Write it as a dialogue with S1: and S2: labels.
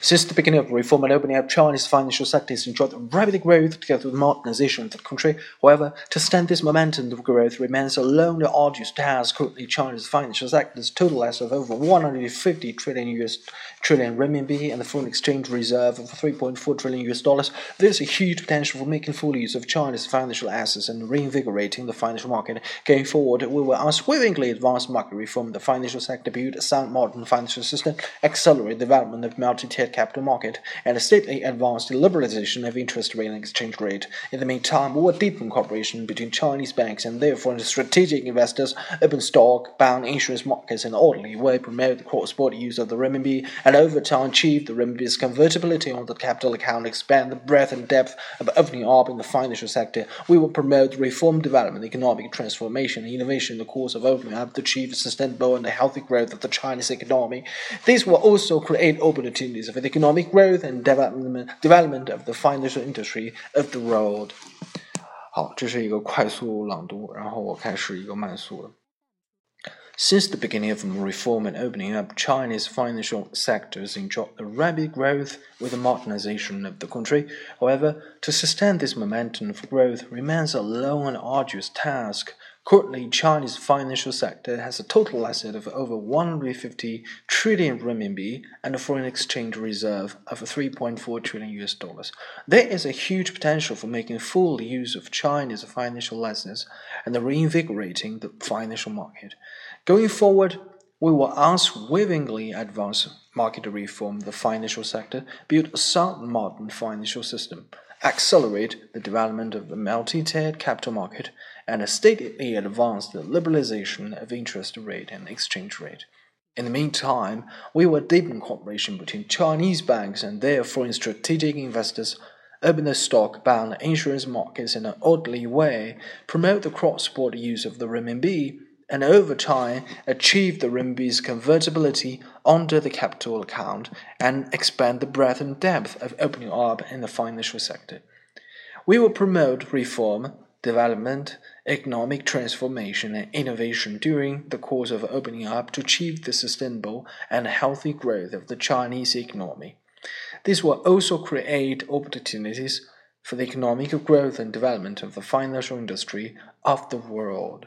S1: Since the beginning of reform and opening up, Chinese financial sector has enjoyed rapid growth together with modernization of the country. However, to stand this momentum of growth remains a long and arduous task. Currently, China's financial sector's total assets of over 150 trillion US trillion renminbi and the foreign exchange reserve of 3.4 trillion US dollars. There's a huge potential for making full use of China's financial assets and reinvigorating the financial market. Going forward, we will unswervingly advance market reform, the financial sector, build a sound modern financial system, accelerate the development of capital market, and steadily advance the liberalization of interest rate and exchange rate. In the meantime, we will deepen cooperation between Chinese banks and their foreign strategic investors, open stock, bound insurance markets in an orderly way, promote the cross-border use of the renminbi, and over time achieve the renminbi's convertibility on the capital account, expand the breadth and depth of opening up in the financial sector. We will promote reform, development, economic transformation, and innovation in the course of opening up to achieve sustainable and healthy growth of the Chinese economy. This will also create opportunities for the economic growth and development development of the financial industry of the world。
S2: 好，这是一个快速朗读，然后我开始一个慢速的。
S1: Since the beginning of reform and opening up, China's financial sectors enjoyed a rapid growth with the modernization of the country. However, to sustain this momentum of growth remains a long and arduous task. Currently, China's financial sector has a total asset of over 150 trillion renminbi and a foreign exchange reserve of 3.4 trillion US dollars. There is a huge potential for making full use of China's financial assets and reinvigorating the financial market. Going forward, we will unswervingly advance market reform, the financial sector, build a sound modern financial system accelerate the development of the multi-tiered capital market, and steadily advance the liberalization of interest rate and exchange rate. In the meantime, we will deepen cooperation between Chinese banks and their foreign strategic investors, open the stock bound insurance markets in an orderly way, promote the cross border use of the renminbi, and over time achieve the renminbi's convertibility onto the capital account and expand the breadth and depth of opening up in the financial sector. We will promote reform, development, economic transformation, and innovation during the course of opening up to achieve the sustainable and healthy growth of the Chinese economy. This will also create opportunities for the economic growth and development of the financial industry of the world.